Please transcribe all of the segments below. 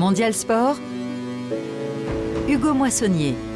Mondial Sport, Hugo Moissonnier.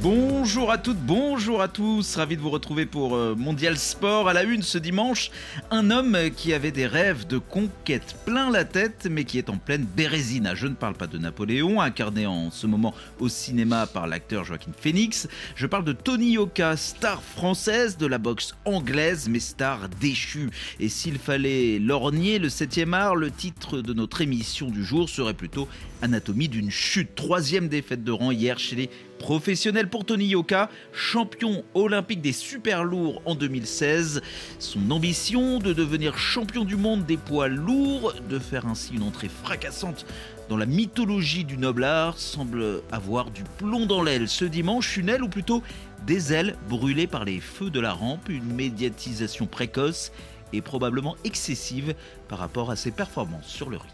Bonjour à toutes, bonjour à tous, ravi de vous retrouver pour euh, Mondial Sport à la une ce dimanche. Un homme qui avait des rêves de conquête plein la tête, mais qui est en pleine bérésina. Je ne parle pas de Napoléon, incarné en ce moment au cinéma par l'acteur Joaquin Phoenix. Je parle de Tony Yoka, star française de la boxe anglaise, mais star déchue. Et s'il fallait lorgner le 7e art, le titre de notre émission du jour serait plutôt Anatomie d'une chute. Troisième défaite de rang hier chez les professionnels pour Tony Yoka, champion olympique des super lourds en 2016. Son ambition de devenir champion du monde des poids lourds, de faire ainsi une entrée fracassante dans la mythologie du noble art, semble avoir du plomb dans l'aile. Ce dimanche, une aile ou plutôt des ailes brûlées par les feux de la rampe, une médiatisation précoce et probablement excessive par rapport à ses performances sur le ring.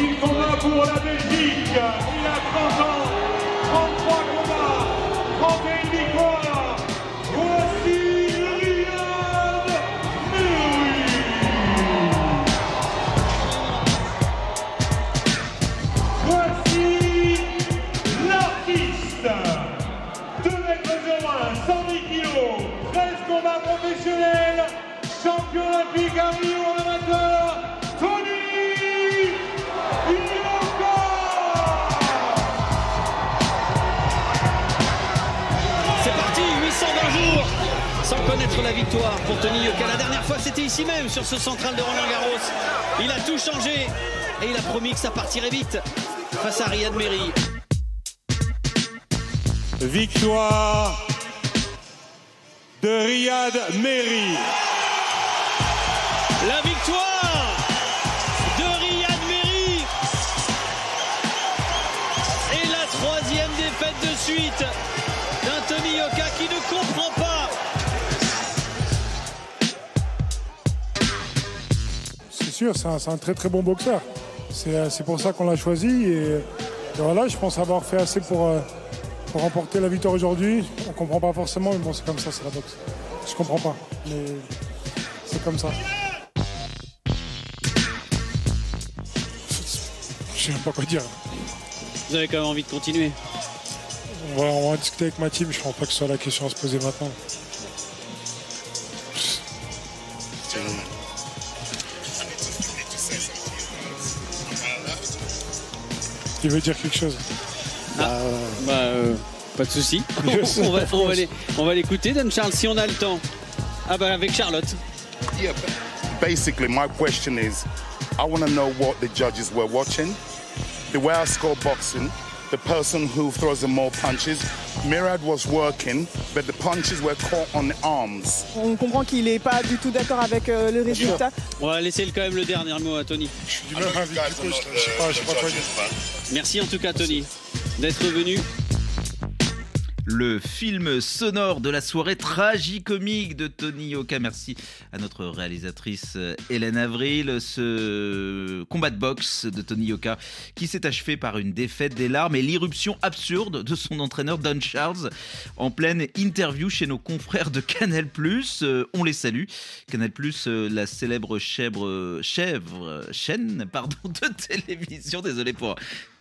Il combat pour la Belgique. Il a 30 ans, 33 combats, 31 victoires. Voici Riyad Mehri. Voici l'artiste. 2 mètres 01, 110 kilos, 13 combats professionnels, champion olympique à Rio amateur, la victoire pour Tony Yoka. La dernière fois, c'était ici même, sur ce central de Roland Garros. Il a tout changé et il a promis que ça partirait vite face à Riyad Mehri. Victoire de Riyad Mehri. La victoire de Riyad Mehri et la troisième défaite de suite d'un Tony Yoka qui ne comprend pas sûr, c'est un, très très bon boxeur. C'est euh, pour ça qu'on l'a choisi. Et, et voilà, je pense avoir fait assez pour, euh, pour remporter la victoire aujourd'hui. On comprend pas forcément, mais bon, c'est comme ça, c'est la boxe. Je comprends pas, mais c'est comme ça. Je sais même pas quoi dire. Vous avez quand même envie de continuer? On va, on va discuter avec ma team, je pense pas que ce soit la question à se poser maintenant. Il veut dire quelque chose. Bah, euh, pas de souci. On va, on va on va l'écouter, Dan Charles, si on a le temps. Ah bah avec Charlotte. Yeah, basically, my question is I want to know what the judges were watching. The way I score boxing, the person who throws the more punches, Mirad was working, but the punches were caught on the arms. On comprend qu'il n'est pas du tout d'accord avec euh, le résultat. On va laisser quand même le dernier mot à Tony. Je suis du même avis. Merci en tout cas Tony d'être venu. Le film sonore de la soirée tragicomique de Tony Yoka. Merci à notre réalisatrice euh, Hélène Avril. Ce combat de boxe de Tony Yoka qui s'est achevé par une défaite des larmes et l'irruption absurde de son entraîneur Don Charles en pleine interview chez nos confrères de Canal+. Euh, on les salue. Canal+, euh, la célèbre chèvre, chèvre chaîne pardon, de télévision. Désolé pour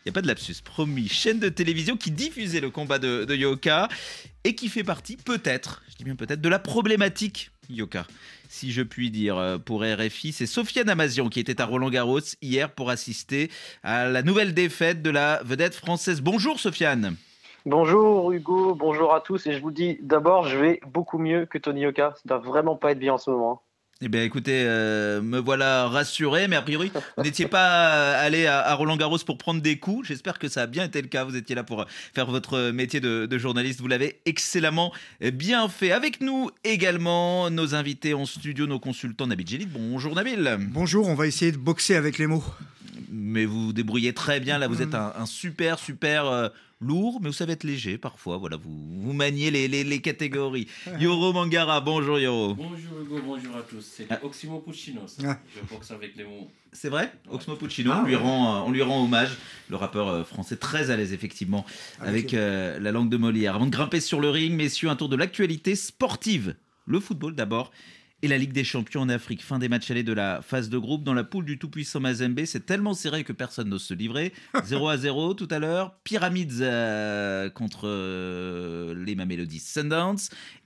n'y a pas de lapsus, promis. Chaîne de télévision qui diffusait le combat de, Yoka et qui fait partie, peut-être, je dis bien peut-être, de la problématique Yoka. Si je puis dire euh, pour RFI, c'est Sofiane Amazian qui était à Roland Garros hier pour assister à la nouvelle défaite de la vedette française. Bonjour Sofiane. Bonjour Hugo, bonjour à tous et je vous dis d'abord je vais beaucoup mieux que Tony Yoka, ça doit vraiment pas être bien en ce moment. Eh bien écoutez, euh, me voilà rassuré, mais a priori, vous n'étiez pas allé à, Roland Garros pour prendre des coups. J'espère que ça a bien été le cas. Vous étiez là pour faire votre métier de, journaliste. Vous l'avez excellemment bien fait. Avec nous également nos invités en studio, nos consultants Nabil Djellit. Bonjour Nabil. Bonjour, on va essayer de boxer avec les mots. Mais vous vous débrouillez très bien. Là, vous êtes un, un super, super euh, lourd, mais vous savez être léger parfois. Voilà, vous, vous maniez les, les- les catégories. Yoro Mangara, bonjour Yoro. Bonjour Hugo, bonjour à tous. C'est Ah. Oximo Puccino. ça. Ah. Je boxe avec les mots. C'est vrai? Oxmo Puccino, Ah, on, lui ouais. rend, euh, on lui rend hommage. Le rappeur euh, français très à l'aise, effectivement, avec euh, la langue de Molière. Avant de grimper sur le ring, messieurs, un tour de l'actualité sportive. Le football d'abord. Et la Ligue des Champions en Afrique. Fin des matchs allés de la phase de groupe. Dans la poule du tout-puissant Mazembe, c'est tellement serré que personne n'ose se livrer. 0 à 0 tout à l'heure. Pyramides euh, contre euh, les Mamelody Sundowns.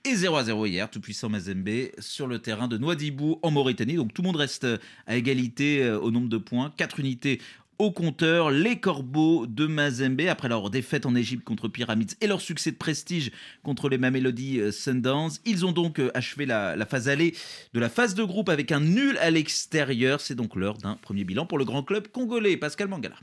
Et 0 à 0 hier, tout-puissant Mazembe sur le terrain de Nouadhibou en Mauritanie. Donc tout le monde reste à égalité euh, au nombre de points. 4 unités au compteur, les Corbeaux de Mazembe, après leur défaite en Égypte contre Pyramids et leur succès de prestige contre les Mamelody euh, Sundowns, ils ont donc euh, achevé la, phase allée de la phase de groupe avec un nul à l'extérieur. C'est donc l'heure d'un premier bilan pour le grand club congolais. Pascal Mangala.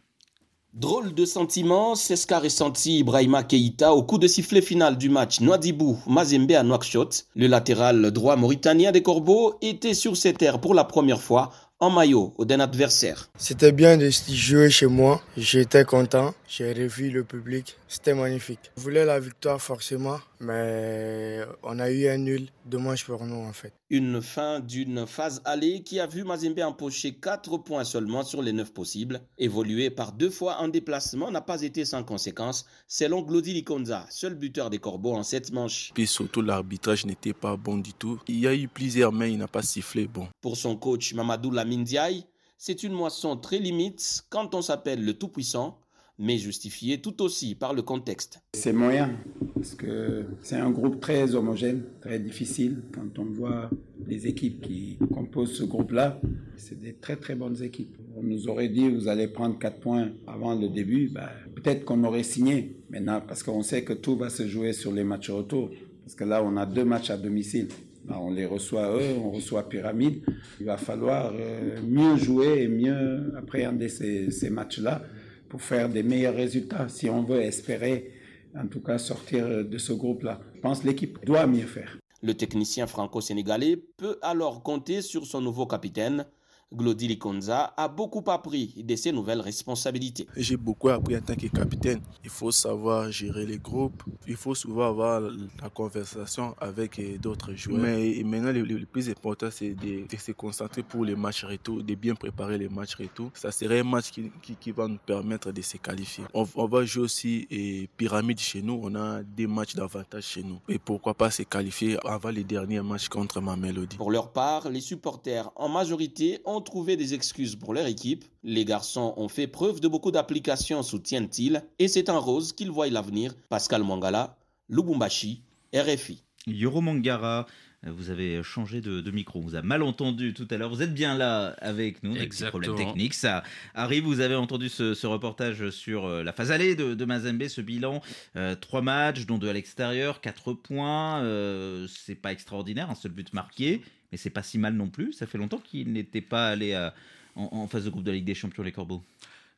Drôle de sentiment, c'est ce qu'a ressenti Ibrahima Keïta au coup de sifflet final du match Nouadhibou-Mazembe à Nouakchott. Le latéral droit mauritanien des Corbeaux était sur ses terres pour la première fois en maillot d'un adversaire. C'était bien de jouer chez moi. J'étais content. J'ai revu le public. C'était magnifique. Je voulais la victoire forcément, mais on a eu un nul. Dommage pour nous en fait. Une fin d'une phase allée qui a vu Mazembe empocher 4 points seulement sur les 9 possibles. Évoluer par deux fois en déplacement n'a pas été sans conséquence, selon Glody Likonza, seul buteur des Corbeaux en cette manche. Puis surtout, l'arbitrage n'était pas bon du tout. Il y a eu plusieurs mains, il n'a pas sifflé bon. Pour son coach Mamadou Lamindiaï, c'est une moisson très limite quand on s'appelle le Tout-Puissant, mais justifiée tout aussi par le contexte. C'est moyen, parce que c'est un groupe très homogène, très difficile. Quand on voit les équipes qui composent ce groupe-là, c'est des très très bonnes équipes. On nous aurait dit, vous allez prendre 4 points avant le début, ben, peut-être qu'on aurait signé maintenant, parce qu'on sait que tout va se jouer sur les matchs retour. Parce que là, on a deux matchs à domicile. Ben, on les reçoit eux, on reçoit Pyramide. Il va falloir euh, mieux jouer et mieux appréhender ces matchs-là pour faire des meilleurs résultats si on veut espérer en tout cas sortir de ce groupe-là. Je pense que l'équipe doit mieux faire. Le technicien franco-sénégalais peut alors compter sur son nouveau capitaine. Glody Likonza a beaucoup appris de ses nouvelles responsabilités. J'ai beaucoup appris en tant que capitaine. Il faut savoir gérer les groupes. Il faut souvent avoir la conversation avec euh, d'autres joueurs. Mais maintenant, le, le plus important, c'est de, de, se concentrer pour les matchs retour, de bien préparer les matchs retour. Ça serait un match qui, qui, qui va nous permettre de se qualifier. On, on va jouer aussi et Pyramide chez nous. On a des matchs d'avantage chez nous. Et pourquoi pas se qualifier avant les derniers matchs contre ma Mélodie. Pour leur part, les supporters en majorité ont trouvé des excuses pour leur équipe. Les garçons ont fait preuve de beaucoup d'applications, soutiennent-ils, et c'est en rose qu'ils voient l'avenir. Pascal Mangala, Lubumbashi, RFI. Yoro Mangara, vous avez changé de, de, micro, on vous a mal entendu tout à l'heure. Vous êtes bien là avec nous, avec ces problèmes techniques. Ça arrive, vous avez entendu ce, ce reportage sur euh, la phase allée de, de Mazembe, ce bilan. Euh, trois matchs, dont deux à l'extérieur, quatre points. Euh, c'est pas extraordinaire, un seul but marqué, mais c'est pas si mal non plus. Ça fait longtemps qu'ils n'étaient pas allés à, en, en phase de groupe de la Ligue des Champions, les Corbeaux.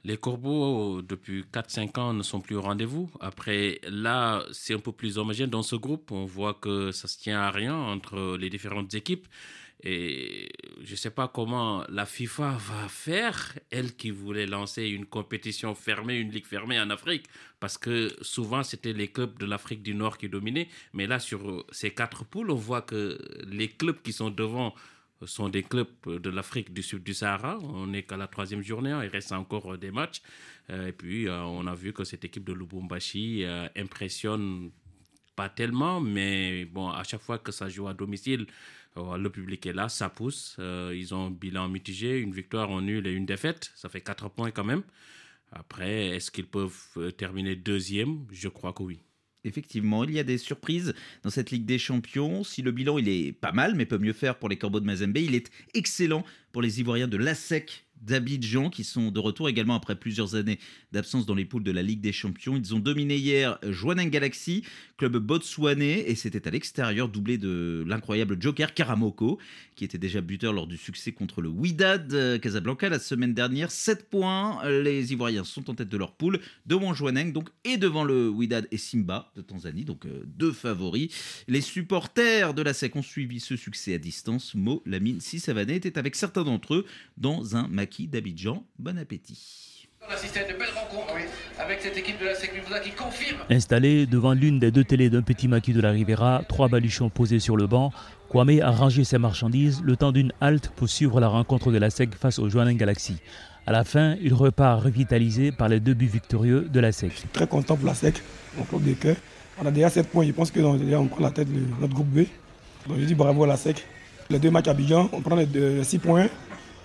Les Corbeaux, depuis 4-5 ans, ne sont plus au rendez-vous. Après, là, c'est un peu plus homogène dans ce groupe. On voit que ça se tient à rien entre les différentes équipes. Et je ne sais pas comment la FIFA va faire, elle qui voulait lancer une compétition fermée, une ligue fermée en Afrique, parce que souvent c'était les clubs de l'Afrique du Nord qui dominaient. Mais là, sur ces quatre poules, on voit que les clubs qui sont devant sont des clubs de l'Afrique du Sud du Sahara. On n'est qu'à la troisième journée, il reste encore des matchs. Et puis, on a vu que cette équipe de Lubumbashi impressionne pas tellement, mais bon, à chaque fois que ça joue à domicile, le public est là, ça pousse. Ils ont un bilan mitigé, une victoire en nul et une défaite. Ça fait quatre points quand même. Après, est-ce qu'ils peuvent terminer deuxième? Je crois que oui. Effectivement, il y a des surprises dans cette Ligue des Champions. Si le bilan il est pas mal, mais peut mieux faire pour les Corbeaux de Mazembe, il est excellent pour les Ivoiriens de l'ASEC d'Abidjan qui sont de retour également après plusieurs années d'absence dans les poules de la Ligue des Champions. Ils ont dominé hier Joaneng Galaxy, club botswanais, et c'était à l'extérieur, doublé de l'incroyable Joker Karamoko, qui était déjà buteur lors du succès contre le Wydad Casablanca la semaine dernière. 7 points, les Ivoiriens sont en tête de leur poule, devant Joaneng donc, et devant le Wydad et Simba de Tanzanie, donc euh, deux favoris. Les supporters de la SEC ont suivi ce succès à distance. Mo Lamine Sissavané était avec certains d'entre eux dans un maquis Maki d'Abidjan. Bon appétit. On assiste à une belle rencontre avec cette équipe de la SEC Mimouza qui confirme. Installé devant l'une des deux télés d'un petit maquis de la Riviera, trois baluchons posés sur le banc, Kwame a rangé ses marchandises le temps d'une halte pour suivre la rencontre de la SEC face au Joannin Galaxy. À la fin, il repart revitalisé par les deux buts victorieux de la SEC. Je suis très content pour la SEC, mon club de cœur. On a déjà 7 points, je pense que on prend la tête de notre groupe B. Donc je dis bravo à la SEC. Les deux matchs à Bijan, on prend les 6 points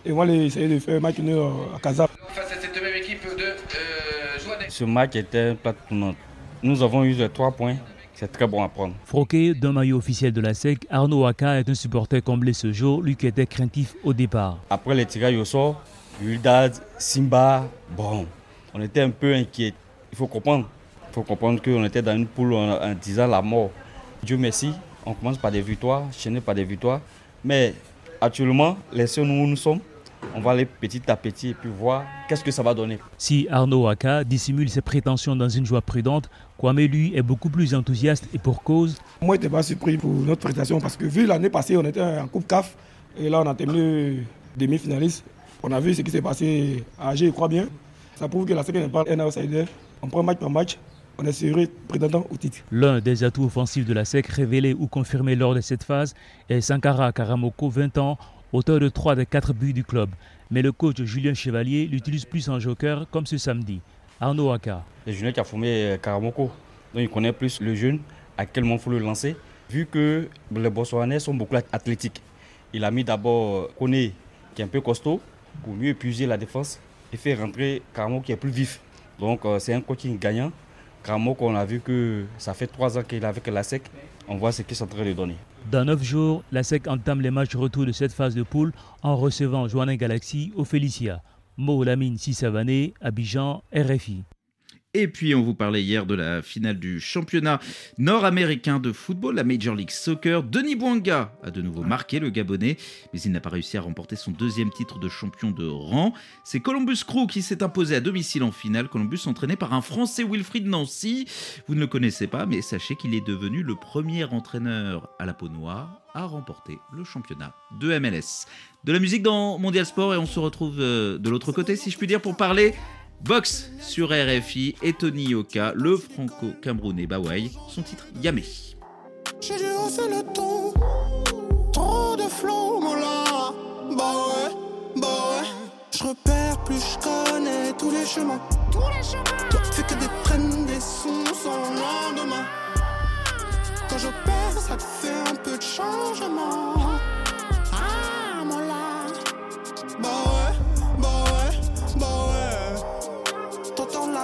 et on va essayer de faire un match nul à Casa. Face à cette même équipe de euh, Ce match était plate tournante. Nous avons eu les 3 points. C'est très bon à prendre. Froqué d'un maillot officiel de la SEC, Arnaud Aka est un supporter comblé ce jour, lui qui était craintif au départ. Après les tirages au sort, Wildad, Simba, bon, on était un peu inquiets. Il faut comprendre. Il faut comprendre qu'on était dans une poule en, disant la mort. Dieu merci, on commence par des victoires, chaîner par des victoires. Mais actuellement, les seuls où nous sommes, on va aller petit à petit et puis voir qu'est-ce que ça va donner. Si Arnaud Aka dissimule ses prétentions dans une joie prudente, Kwame lui est beaucoup plus enthousiaste et pour cause. Moi, je n'étais pas surpris pour notre prestation parce que vu l'année passée, on était en Coupe CAF et là, on a terminé demi-finaliste. On a vu ce qui s'est passé à Alger, je crois bien. Ça prouve que la série n'est pas un outsider. On prend match par match. On est sérieux prétendant au titre. L'un des atouts offensifs de la SEC révélé ou confirmé lors de cette phase est Sankara Karamoko, 20 ans, auteur de 3 des 4 buts du club. Mais le coach Julien Chevalier l'utilise plus en joker, comme ce samedi. Arnaud Aka. C'est Julien qui a formé euh, Karamoko, donc il connaît plus le jeune, à quel moment il faut le lancer. Vu que les Botswanais sont beaucoup athlétiques, il a mis d'abord Kone, qui est un peu costaud, pour mieux épuiser la défense et faire rentrer Caramo qui est plus vif. Donc euh, c'est un coaching gagnant. Caramo qu'on a vu que ça fait trois ans qu'il est avec la SEC. On voit ce qu'il est en train de donner. Dans neuf jours, la SEC entame les matchs retour de cette phase de poule en recevant Joannin Galaxy au Félicia. Mo Lamine Sissavané, Abidjan, RFI. Et puis, on vous parlait hier de la finale du championnat nord-américain de football, la Major League Soccer. Denis Bouanga a de nouveau marqué le Gabonais, mais il n'a pas réussi à remporter son deuxième titre de champion de rang. C'est Columbus Crew qui s'est imposé à domicile en finale. Columbus entraîné par un Français, Wilfried Nancy. Vous ne le connaissez pas, mais sachez qu'il est devenu le premier entraîneur à la peau noire à remporter le championnat de MLS. De la musique dans Mondial Sport et on se retrouve euh, de l'autre côté, si je puis dire, pour parler Box sur RFI et Tony Yoka, le franco-camerounais Bawai, son titre Yamé. J'ai dû hausser le ton, trop de flow, là. Bah ouais, bah ouais. Je repère plus je connais tous les chemins. Tous les chemins. Toi, fais que des traînes, des sons sans lendemain. Quand je perds, ça te fait un peu de changement.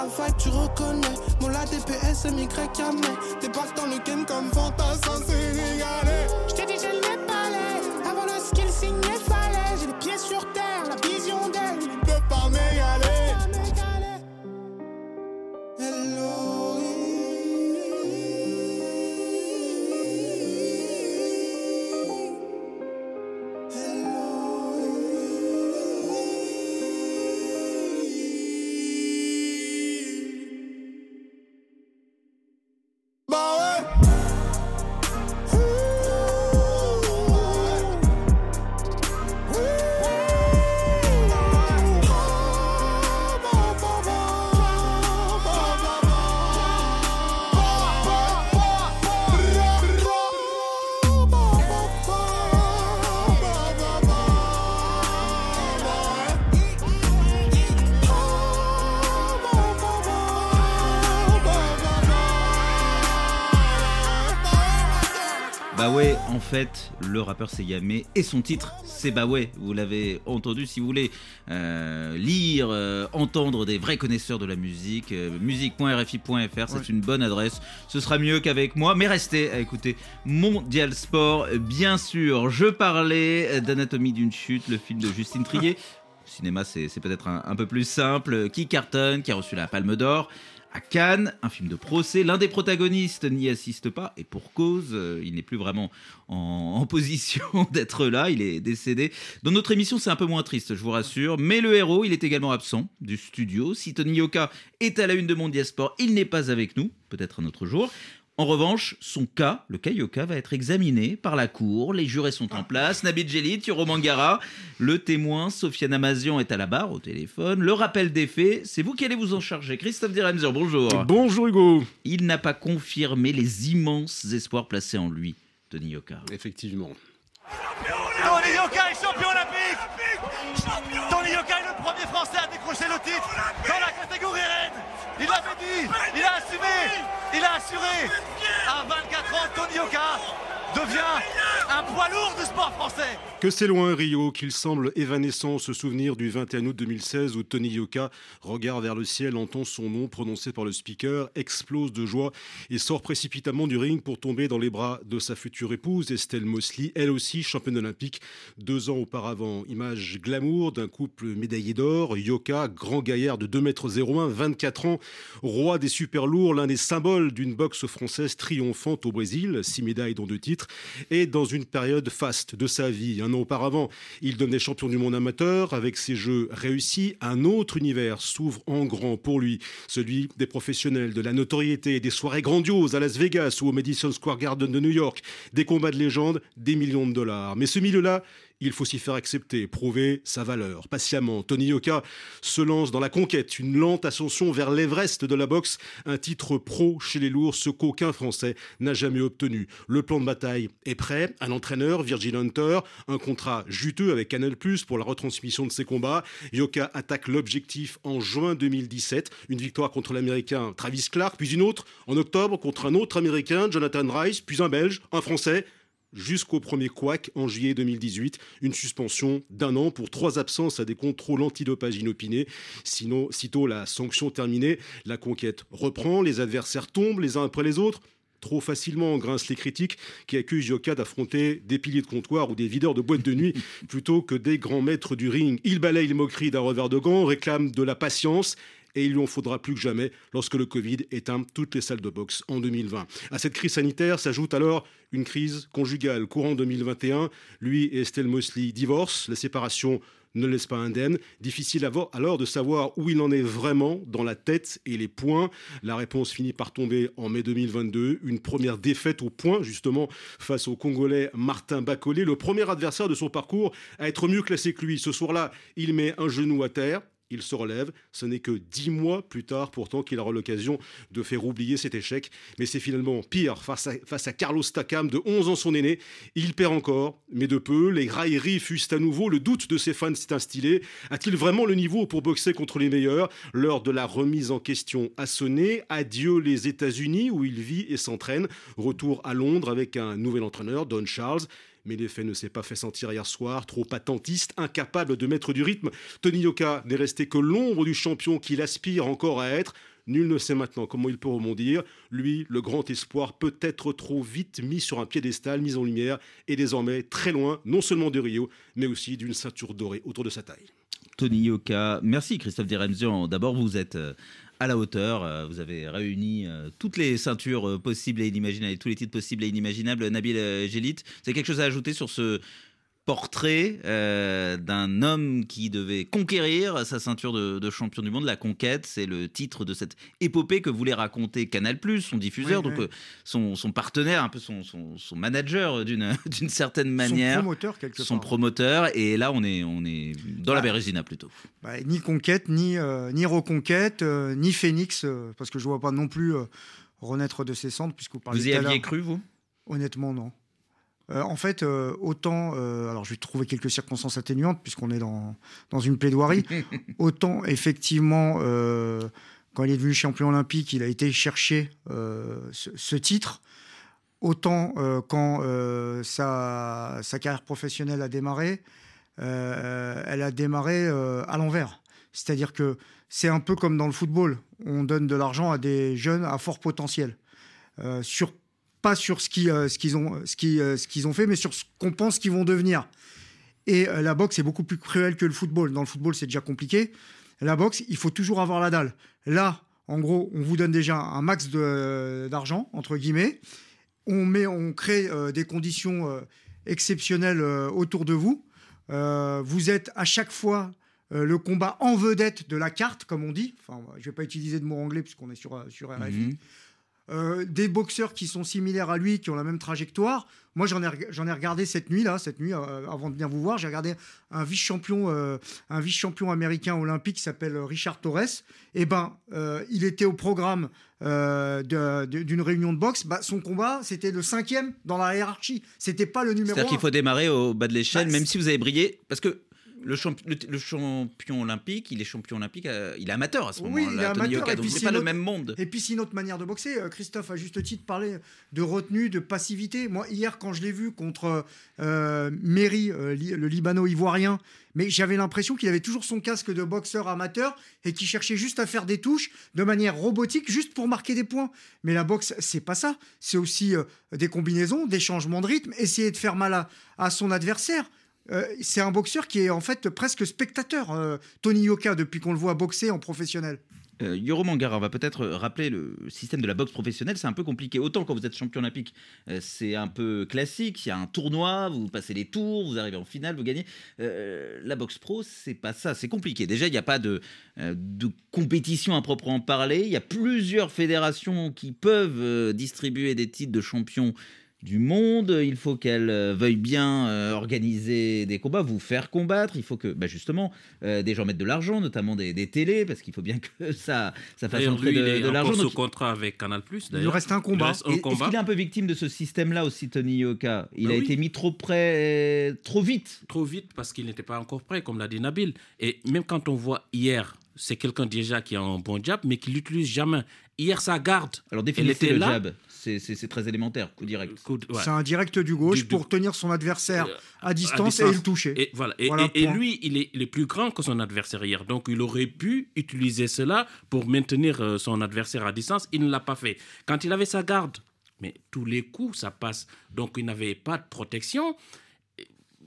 Vibe, tu reconnais. Mon la DPS, MY. T'es pas dans le game comme fantasme, c'est fait, le rappeur c'est Yamé et son titre c'est Baway. Vous l'avez entendu. Si vous voulez euh, lire, euh, entendre des vrais connaisseurs de la musique, euh, musique.rfi.fr, c'est une bonne adresse. Ce sera mieux qu'avec moi, mais restez à écouter Mondial Sport. Bien sûr, je parlais d'Anatomie d'une chute, le film de Justine Trier. cinéma, c'est peut-être un, un peu plus simple. Qui cartonne, qui a reçu la Palme d'Or à Cannes, un film de procès. L'un des protagonistes n'y assiste pas, et pour cause, euh, il n'est plus vraiment en, position d'être là, il est décédé. Dans notre émission, c'est un peu moins triste, je vous rassure, mais le héros, il est également absent du studio. Si Tony Yoka est à la une de Mondial Sport, il n'est pas avec nous, peut-être un autre jour. En revanche, son cas, le cas Yoka, va être examiné par la cour. Les jurés sont en place. Nabil Djelit, Yoro Mangara, le témoin, Sofiane Amazian est à la barre au téléphone. Le rappel des faits, c'est vous qui allez vous en charger. Christophe Diremzer, bonjour. Bonjour Hugo. Il n'a pas confirmé les immenses espoirs placés en lui, Tony Yoka. Effectivement. Tony Yoka est champion olympique Tony Yoka est le premier Français à décrocher le titre dans la catégorie reine Il l'avait dit, il il a assuré. À 24 ans, Tony Yoka devient un poids lourd du sport français Que c'est loin Rio, qu'il semble évanescent ce souvenir du 21 août 2016 où Tony Yoka regarde vers le ciel, entend son nom prononcé par le speaker, explose de joie et sort précipitamment du ring pour tomber dans les bras de sa future épouse Estelle Mosley, elle aussi championne olympique deux ans auparavant. Image glamour d'un couple médaillé d'or, Yoka, grand gaillard de 2m01, 24 ans, roi des super lourds, l'un des symboles d'une boxe française triomphante au Brésil, six médailles dont deux titres, et dans une période faste de sa vie. Un an auparavant, il devenait champion du monde amateur. Avec ses jeux réussis, un autre univers s'ouvre en grand pour lui, celui des professionnels, de la notoriété, des soirées grandioses à Las Vegas ou au Madison Square Garden de New York, des combats de légende, des millions de dollars. Mais ce milieu-là, il faut s'y faire accepter, prouver sa valeur. Patiemment, Tony Yoka se lance dans la conquête, une lente ascension vers l'Everest de la boxe, un titre pro chez les lourds, ce qu'aucun Français n'a jamais obtenu. Le plan de bataille est prêt, un entraîneur, Virgil Hunter, un contrat juteux avec Canal+, pour la retransmission de ses combats. Yoka attaque l'objectif en juin 2017, une victoire contre l'Américain Travis Clark, puis une autre en octobre contre un autre Américain, Jonathan Rice, puis un Belge, un Français, jusqu'au premier couac en juillet 2018. Une suspension d'un an pour trois absences à des contrôles antidopage inopinés. Sinon, sitôt la sanction terminée, la conquête reprend, les adversaires tombent les uns après les autres. Trop facilement grincent les critiques qui accusent Yoka d'affronter des piliers de comptoir ou des videurs de boîtes de nuit plutôt que des grands maîtres du ring. Il balaye les moqueries d'un revers de gants, réclame de la patience et il lui en faudra plus que jamais lorsque le Covid éteint toutes les salles de boxe en 2020. À cette crise sanitaire s'ajoute alors une crise conjugale. Courant 2021, lui et Estelle Mosley divorcent. La séparation ne laisse pas indemne. Difficile alors de savoir où il en est vraiment dans la tête et les points. La réponse finit par tomber en mai 2022. Une première défaite au point, justement, face au Congolais Martin Bacolé, le premier adversaire de son parcours à être mieux classé que lui. Ce soir-là, il met un genou à terre. Il se relève. Ce n'est que dix mois plus tard, pourtant, qu'il aura l'occasion de faire oublier cet échec. Mais c'est finalement pire face à, Carlos Takam, de 11 ans son aîné. Il perd encore, mais de peu. Les railleries fusent à nouveau. Le doute de ses fans s'est instillé. A-t-il vraiment le niveau pour boxer contre les meilleurs? L'heure de la remise en question a sonné. Adieu les États-Unis, où il vit et s'entraîne. Retour à Londres avec un nouvel entraîneur, Don Charles mais l'effet ne s'est pas fait sentir hier soir, trop attentiste, incapable de mettre du rythme. Tony Yoka n'est resté que l'ombre du champion qu'il aspire encore à être. Nul ne sait maintenant comment il peut rebondir. Lui, le grand espoir, peut être trop vite mis sur un piédestal, mis en lumière, et désormais très loin, non seulement de Rio, mais aussi d'une ceinture dorée autour de sa taille. Tony Yoka, merci Christophe Diremzian. D'abord, vous êtes euh, à la hauteur. Euh, Vous avez réuni euh, toutes les ceintures euh, possibles et inimaginables, tous les titres possibles et inimaginables. Nabil Gélit, vous avez quelque chose à ajouter sur ce portrait euh, d'un homme qui devait conquérir sa ceinture de, de champion du monde, la conquête, c'est le titre de cette épopée que voulait raconter Canal+, son diffuseur, Oui, donc oui. euh, son, son partenaire, un peu son, son, son manager d'une d'une certaine manière. promoteur, quelque Son part. promoteur, et là on est, on est dans la Bah, Bérésina plutôt. Bah, ni conquête, ni, euh, ni reconquête, euh, ni phénix, euh, parce que je vois pas non plus euh, renaître de ses cendres, puisque vous parliez Vous y aviez cru, vous? Honnêtement, non. Euh, en fait, euh, autant, euh, alors je vais trouver quelques circonstances atténuantes, puisqu'on est dans, dans une plaidoirie, autant effectivement, quand il est devenu champion olympique, il a été chercher ce, ce titre. Autant quand sa, sa carrière professionnelle a démarré, elle a démarré à l'envers. C'est-à-dire que c'est un peu comme dans le football. On donne de l'argent à des jeunes à fort potentiel. Sur, pas sur ce qu'ils euh, euh, ce qu'ils ont fait, mais sur ce qu'on pense qu'ils vont devenir. Et euh, la boxe est beaucoup plus cruelle que le football. Dans le football, c'est déjà compliqué. La boxe, il faut toujours avoir la dalle. Là, en gros, on vous donne déjà un max d'argent, entre guillemets. On, met, on crée des conditions exceptionnelles autour de vous. Vous êtes à chaque fois le combat en vedette de la carte, comme on dit. Enfin, je ne vais pas utiliser de mots anglais puisqu'on est sur, sur RFI. Mhm. Euh, des boxeurs qui sont similaires à lui, qui ont la même trajectoire. Moi, j'en ai, j'en ai regardé cette nuit là, cette nuit, euh, avant de venir vous voir, j'ai regardé un vice-champion, euh, un vice-champion américain olympique qui s'appelle Richard Torres. Et ben, il était au programme d'une réunion de boxe. Bah, son combat, c'était le cinquième dans la hiérarchie. C'était pas le numéro C'est-à-dire qu'il faut démarrer au bas de l'échelle, Bah, même si vous avez brillé. Parce que le, champ- le- le champion olympique, il est champion olympique, euh, il est amateur à ce Oui, moment-là. il est amateur. Yoka, et donc c'est pas le même monde. Et puis c'est une autre manière de boxer. Euh, Christophe, à juste titre, parlait de retenue, de passivité. Moi, hier, quand je l'ai vu contre euh, Méry, euh, li- le Libano-Ivoirien, mais j'avais l'impression qu'il avait toujours son casque de boxeur amateur et qu'il cherchait juste à faire des touches de manière robotique, juste pour marquer des points. Mais la boxe, c'est pas ça. C'est aussi des combinaisons, des changements de rythme, essayer de faire mal à, à son adversaire. Euh, c'est un boxeur qui est en fait presque spectateur, euh, Tony Yoka, depuis qu'on le voit boxer en professionnel. Euh, on va peut-être rappeler le système de la boxe professionnelle, c'est un peu compliqué. Autant quand vous êtes champion olympique, euh, c'est un peu classique, il y a un tournoi, vous passez les tours, vous arrivez en finale, vous gagnez. Euh, la boxe pro, c'est pas ça, c'est compliqué. Déjà, il n'y a pas de, euh, de compétition à proprement parler, il y a plusieurs fédérations qui peuvent euh, distribuer des titres de champion du monde, il faut qu'elles euh, veuillent bien euh, organiser des combats, vous faire combattre, il faut que bah, justement euh, des gens mettent de l'argent, notamment des, des télés, parce qu'il faut bien que ça, ça fasse entrer lui, de, il l'argent. sous Donc, contrat avec Canal+. Il reste un Il combat. reste un est- Est-ce combat. qu'il est un peu victime de ce système-là aussi, Tony Yoka? Il Bah a oui. été mis trop près, trop vite. Trop vite parce qu'il n'était pas encore prêt, comme l'a dit Nabil. Et même quand on voit hier, c'est quelqu'un déjà qui a un bon jab, mais qui l'utilise jamais. Hier, sa garde. Alors définissez le là. jab, c'est très élémentaire, coup direct. Coup de- ouais. C'est un direct du gauche Du- du- pour tenir son adversaire à distance, à et le toucher. Et, voilà. Et, Voilà, et- et point. lui, il est, il est plus grand que son adversaire hier. Donc, il aurait pu utiliser cela pour maintenir euh, son adversaire à distance. Il ne l'a pas fait. Quand il avait sa garde, mais tous les coups, ça passe. Donc, il n'avait pas de protection.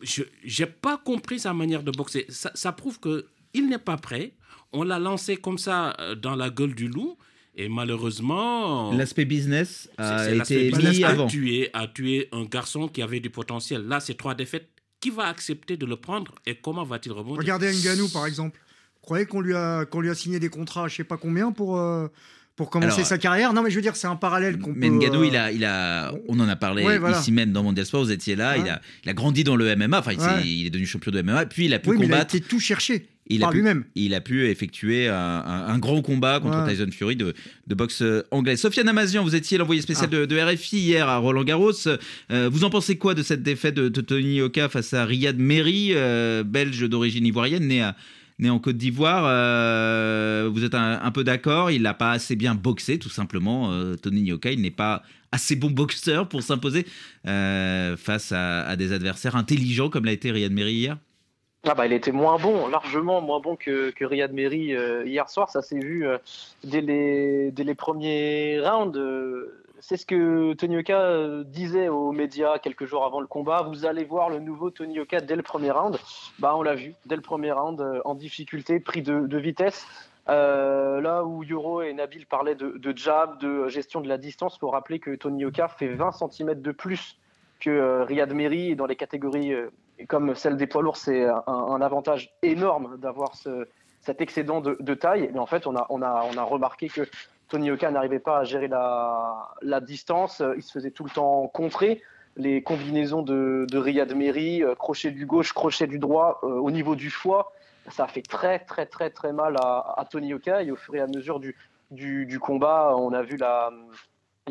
Je n'ai pas compris sa manière de boxer. Ça, ça prouve qu'il n'est pas prêt. On l'a lancé comme ça euh, dans la gueule du loup. Et malheureusement, L'aspect business c'est- a été mis a avant. tué, a tué un garçon qui avait du potentiel. Là, c'est trois défaites. Qui va accepter de le prendre et comment va-t-il rebondir? Regardez Nganou, par exemple. Vous croyez qu'on lui, a, qu'on lui a signé des contrats, je sais pas combien, pour, euh, pour commencer Alors, sa carrière Non, mais je veux dire, c'est un parallèle qu'on peut... Euh, il a, il a, on en a parlé Ouais, voilà. ici même dans Mondial Sport, vous étiez là, il, a, il a grandi dans le MMA, enfin il, est devenu champion de MMA, puis il a pu Oui, mais il a combattre. été tout cherché il a par pu, lui-même. Il a pu effectuer un, un- un grand combat contre. Tyson Fury de, de boxe euh, anglaise. Sofiane Amazian, vous étiez l'envoyé spécial Ah. de, de RFI hier à Roland Garros. Euh, vous en pensez quoi de cette défaite de, de Tony Yoka face à Riyad Meri, euh, belge d'origine ivoirienne, né, à- né en Côte d'Ivoire Euh, Vous êtes un, peu d'accord Il n'a pas assez bien boxé, tout simplement. Euh, Tony Yoka, il n'est pas assez bon boxeur pour s'imposer euh, face à, des adversaires intelligents comme l'a été Riyad Meri hier? Ah bah, il était moins bon, largement moins bon que, que Riyad Meri hier soir. Ça s'est vu dès, les, dès les premiers rounds. C'est ce que Tony Yoka euh, disait aux médias quelques jours avant le combat. Vous allez voir le nouveau Tony Yoka dès le premier round. Bah, on l'a vu dès le premier round, euh, en difficulté, pris de, vitesse. Euh, là où Yoro et Nabil parlaient de, jab, de gestion de la distance, il faut rappeler que Tony Yoka fait 20 cm de plus que euh, Riyad Meri. Dans les catégories comme celle des poids lourds, c'est un, avantage énorme d'avoir ce, cet excédent de, taille. Mais en fait, on a remarqué que Tony Yoka n'arrivait pas à gérer la, distance. Il se faisait tout le temps contrer. Les combinaisons de, de Riyad Meri, euh, crochet du gauche, crochet du droit, euh, au niveau du foie, ça a fait très, très, très, très mal à, Tony Yoka. Et au fur et à mesure du, combat, on a vu la,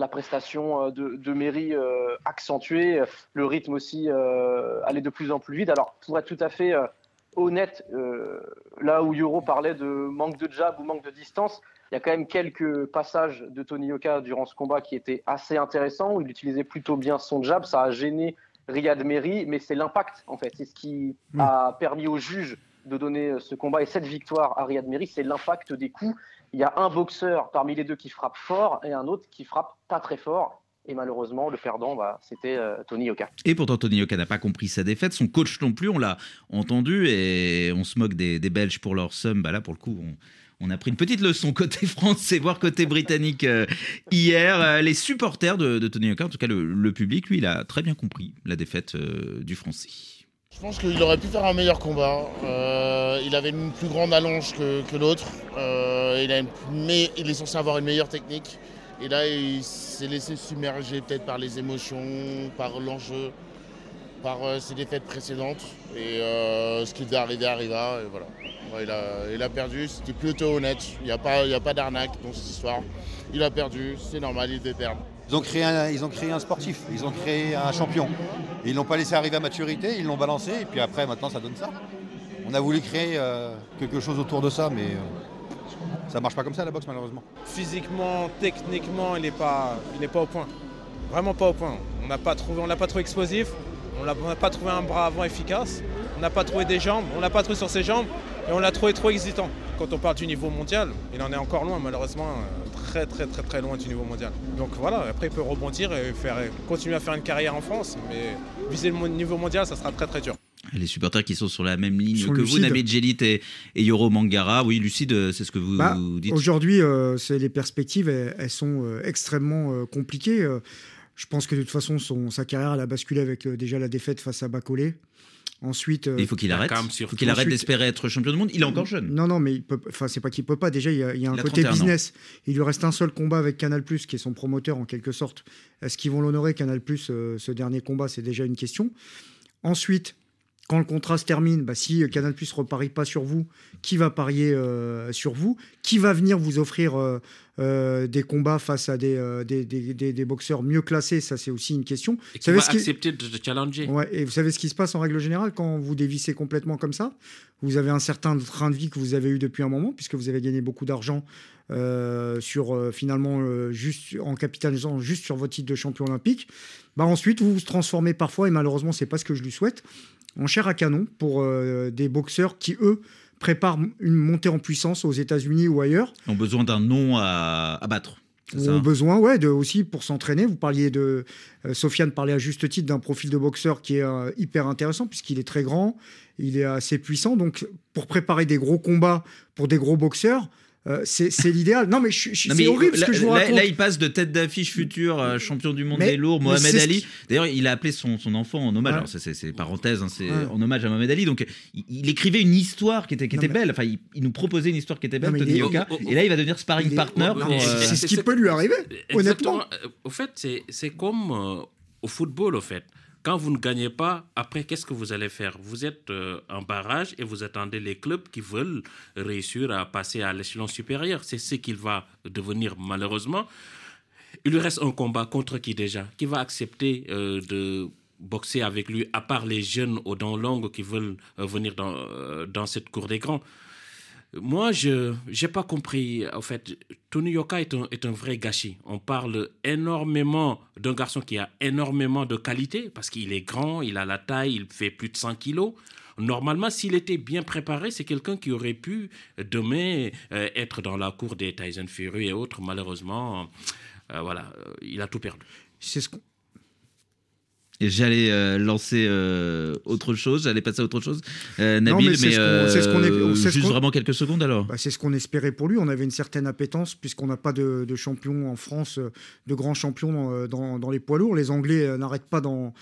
prestation euh, de, de Meri euh, accentuée, le rythme aussi euh, aller de plus en plus vite. Alors, pour être tout à fait honnête, là où Yoro parlait de manque de jab ou manque de distance, il y a quand même quelques passages de Tony Yoka durant ce combat qui étaient assez intéressants, où il utilisait plutôt bien son jab. Ça a gêné Riyad Meri, mais c'est l'impact, en fait. C'est ce qui a permis aux juges de donner ce combat et cette victoire à Riyad Meri, c'est l'impact des coups. Il y a un boxeur parmi les deux qui frappe fort et un autre qui frappe pas très fort. Et malheureusement, le perdant, bah, c'était euh, Tony Yoka. Et pourtant, Tony Yoka n'a pas compris sa défaite. Son coach non plus, on l'a entendu. Et on se moque des, des Belges pour leur somme. Bah là, pour le coup, on, on a pris une petite leçon côté français, voire côté britannique euh, hier. Euh, les supporters de, Tony Yoka, en tout cas le, public, lui, il a très bien compris la défaite euh, du Français. Je pense qu'il aurait pu faire un meilleur combat. Il avait une plus grande allonge que, l'autre. Il, il est censé avoir une meilleure technique. Et là, il s'est laissé submerger peut-être par les émotions, par l'enjeu, par euh, ses défaites précédentes. Et euh, ce qui devait arriver arriva. Et voilà. Ouais, il, a, il a perdu, c'était plutôt honnête. Il n'y a pas, il y a pas d'arnaque dans cette histoire. Il a perdu, c'est normal, il devait perdre. Ils ont, créé un, ils ont créé un sportif, ils ont créé un champion. Et ils l'ont pas laissé arriver à maturité, ils l'ont balancé, et puis après, maintenant, ça donne ça. On a voulu créer euh, quelque chose autour de ça, mais euh, ça marche pas comme ça la boxe, malheureusement. Physiquement, techniquement, il n'est pas, il est pas au point. Vraiment pas au point. On n'a pas trouvé, on l'a pas trouvé explosif. On n'a pas trouvé un bras avant efficace. On n'a pas trouvé des jambes. On l'a pas trouvé sur ses jambes. Et on l'a trouvé trop hésitant. Quand on parle du niveau mondial, il en est encore loin, malheureusement, euh, très très très très loin du niveau mondial. Donc voilà, après il peut rebondir et faire, continuer à faire une carrière en France, mais viser le niveau mondial, ça sera très très dur. Les supporters qui sont sur la même ligne que lucides. vous, Nabil Djelit et, et Yoro Mangara. Oui, lucide, c'est ce que vous, Bah, vous dites. Aujourd'hui, euh, c'est- les perspectives, elles, elles sont euh, extrêmement euh, compliquées. Je pense que de toute façon, son, sa carrière, elle a basculé avec euh, déjà la défaite face à Bacolé. Ensuite, euh, il faut qu'il arrête. Il faut qu'il arrête d'espérer être champion du monde. Il est encore jeune. Non, non, mais il peut, enfin, c'est pas qu'il peut pas. Déjà, il y a, il y a un Il a côté 31 ans. business. Il lui reste un seul combat avec Canal+, qui est son promoteur en quelque sorte. Est-ce qu'ils vont l'honorer, Canal+, euh, ce dernier combat? C'est déjà une question. Ensuite, quand le contrat se termine, bah, si euh, Canal+ ne reparie pas sur vous, qui va parier euh, sur vous? Qui va venir vous offrir euh, euh, des combats face à des, des, des- des- des boxeurs mieux classés? Ça, c'est aussi une question. Et Vous qui va ce qui- accepter de te challenger. Ouais, et vous savez ce qui se passe en règle générale quand vous dévissez complètement comme ça? Vous avez un certain train de vie que vous avez eu depuis un moment, puisque vous avez gagné beaucoup d'argent euh, sur euh, finalement euh, juste en capitalisant juste sur votre titre de champion olympique. Bah ensuite, vous vous transformez parfois, et malheureusement, c'est pas ce que je lui souhaite, en chair à canon pour euh, des boxeurs qui eux préparent une montée en puissance aux États-Unis ou ailleurs Ils ont besoin d'un nom à, à battre. Ça, ont besoin ouais, de, aussi pour s'entraîner. Vous parliez de. euh, Sofiane parlait à juste titre d'un profil de boxeur qui est euh, hyper intéressant puisqu'il est très grand, il est assez puissant. Donc, pour préparer des gros combats pour des gros boxeurs, euh, c'est l'idéal. Non, mais, c'est mais horrible ce là, que je vous là- raconte. là, il passe de tête d'affiche futur euh, champion du monde Mais- des lourds, Mohamed ce Ali. qui- D'ailleurs, il a appelé son, son enfant en hommage. Ouais. C'est- parenthèse, hein, c'est Ouais. en hommage à Mohamed Ali. Donc, il, il écrivait une histoire qui était, qui était mais- belle. Enfin, il, il nous proposait une histoire qui était belle, Non, Tony est- Yoka. oh, oh, Et là, il va devenir sparring partner. oh, euh, c'est ce qui peut lui arriver, honnêtement. Euh, Au fait, c'est c'est comme euh, au football, au fait. Quand vous ne gagnez pas, après, qu'est-ce que vous allez faire? Vous êtes euh, en barrage et vous attendez les clubs qui veulent réussir à passer à l'échelon supérieur. C'est ce qu'il va devenir malheureusement. Il lui reste un combat contre qui déjà? Qui va accepter euh, de boxer avec lui, à part les jeunes aux dents longues qui veulent euh, venir dans, dans cette cour des grands? Moi, je n'ai pas compris. En fait, Tony Yoka est un, est un vrai gâchis. On parle énormément d'un garçon qui a énormément de qualité parce qu'il est grand, il a la taille, il fait plus de 100 kilos. Normalement, s'il était bien préparé, c'est quelqu'un qui aurait pu demain euh, être dans la cour des Tyson Fury et autres. Malheureusement, euh, voilà, euh, il a tout perdu. C'est ce j'allais euh, lancer euh, autre chose, j'allais passer à autre chose. Euh, Non, Nabil, mais c'est ce qu'on- ce juste vraiment quelques secondes alors. Bah, c'est ce qu'on espérait pour lui. On avait une certaine appétence, puisqu'on n'a pas de, de champion en France, de grands champions dans, dans les poids lourds. Les Anglais n'arrêtent pas d'en